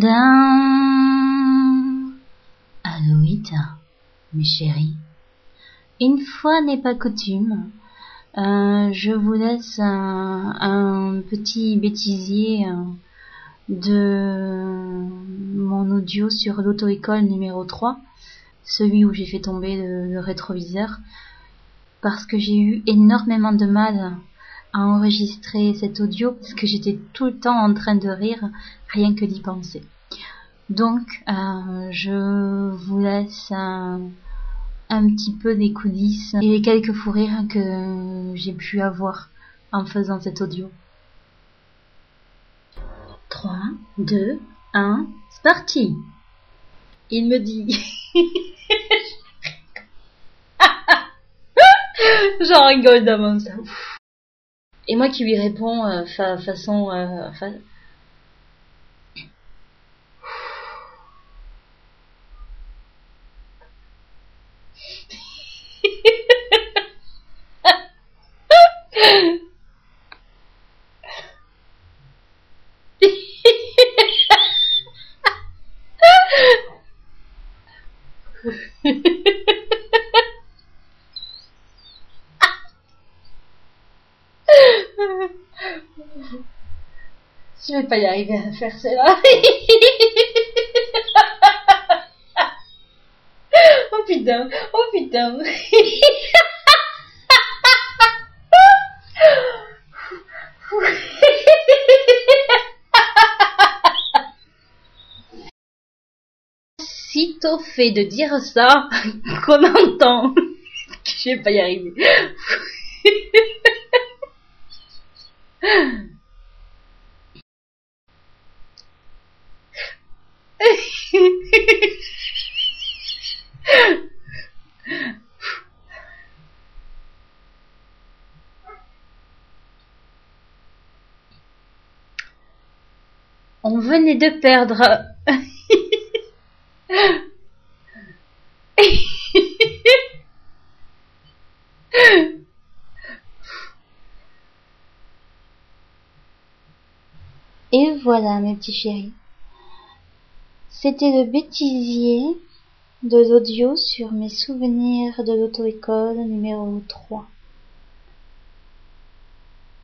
Tadam Aloïta, mes chéris. Une fois n'est pas coutume, euh, je vous laisse un, petit bêtisier euh, de mon audio sur l'auto-école numéro 3, celui où j'ai fait tomber le rétroviseur, parce que j'ai eu énormément de mal à enregistrer cet audio parce que j'étais tout le temps en train de rire rien que d'y penser. Donc, euh, je vous laisse un, petit peu des coulisses et quelques fous rires que j'ai pu avoir en faisant cet audio. 3, 2, 1, c'est parti Il me dit... J'en rigole d'avance. Et moi qui lui réponds euh, fa façon... Euh, Je vais pas y arriver à faire cela. oh putain, oh putain. Sitôt fait de dire ça, qu'on entend. Je vais pas y arriver. On venait de perdre. Et voilà, mes petits chéris. C'était le bêtisier de l'audio sur mes souvenirs de l'auto-école numéro 3.